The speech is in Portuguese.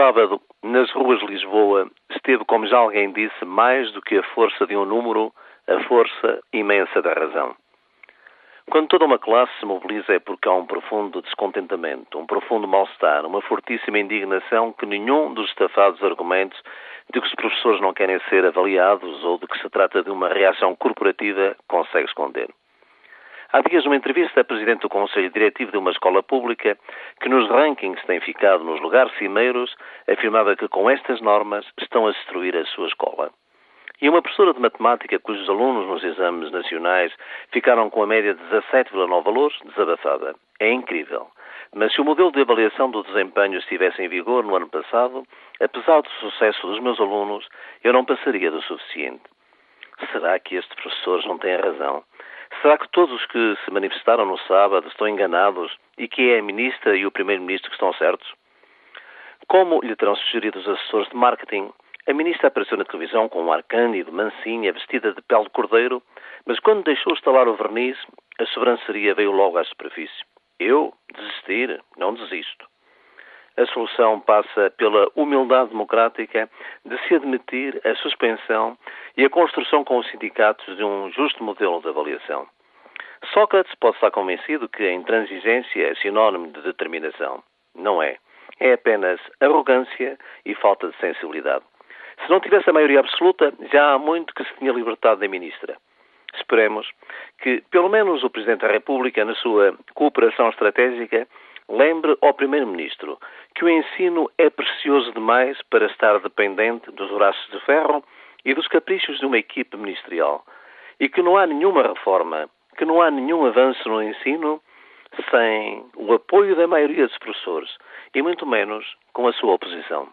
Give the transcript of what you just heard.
sábado, nas ruas de Lisboa, esteve, como já alguém disse, mais do que a força de um número, a força imensa da razão. Quando toda uma classe se mobiliza é porque há um profundo descontentamento, um profundo mal-estar, uma fortíssima indignação que nenhum dos estafados argumentos de que os professores não querem ser avaliados ou de que se trata de uma reação corporativa consegue esconder. Há dias, numa entrevista a presidente do Conselho Diretivo de uma escola pública, que nos rankings tem ficado nos lugares cimeiros, afirmava que com estas normas estão a destruir a sua escola. E uma professora de matemática cujos alunos nos exames nacionais ficaram com a média de 17,9 valores, desabafada. É incrível. Mas se o modelo de avaliação do desempenho estivesse em vigor no ano passado, apesar do sucesso dos meus alunos, eu não passaria do suficiente. Será que estes professores não têm razão? Será que todos os que se manifestaram no sábado estão enganados e que é a ministra e o primeiro-ministro que estão certos? Como lhe terão sugerido os assessores de marketing, a ministra apareceu na televisão com um ar cândido, mansinha, vestida de pele de cordeiro, mas quando deixou estalar o verniz, a sobranceria veio logo à superfície. Eu? Desistir? Não desisto. A solução passa pela humildade democrática de se admitir a suspensão e a construção com os sindicatos de um justo modelo de avaliação. Sócrates pode estar convencido que a intransigência é sinónimo de determinação. Não é. É apenas arrogância e falta de sensibilidade. Se não tivesse a maioria absoluta, já há muito que se tinha libertado da ministra. Esperemos que, pelo menos, o Presidente da República, na sua cooperação estratégica, lembre ao Primeiro-Ministro que o ensino é precioso demais para estar dependente dos braços de ferro e dos caprichos de uma equipe ministerial e que não há nenhuma reforma, que não há nenhum avanço no ensino sem o apoio da maioria dos professores e muito menos com a sua oposição.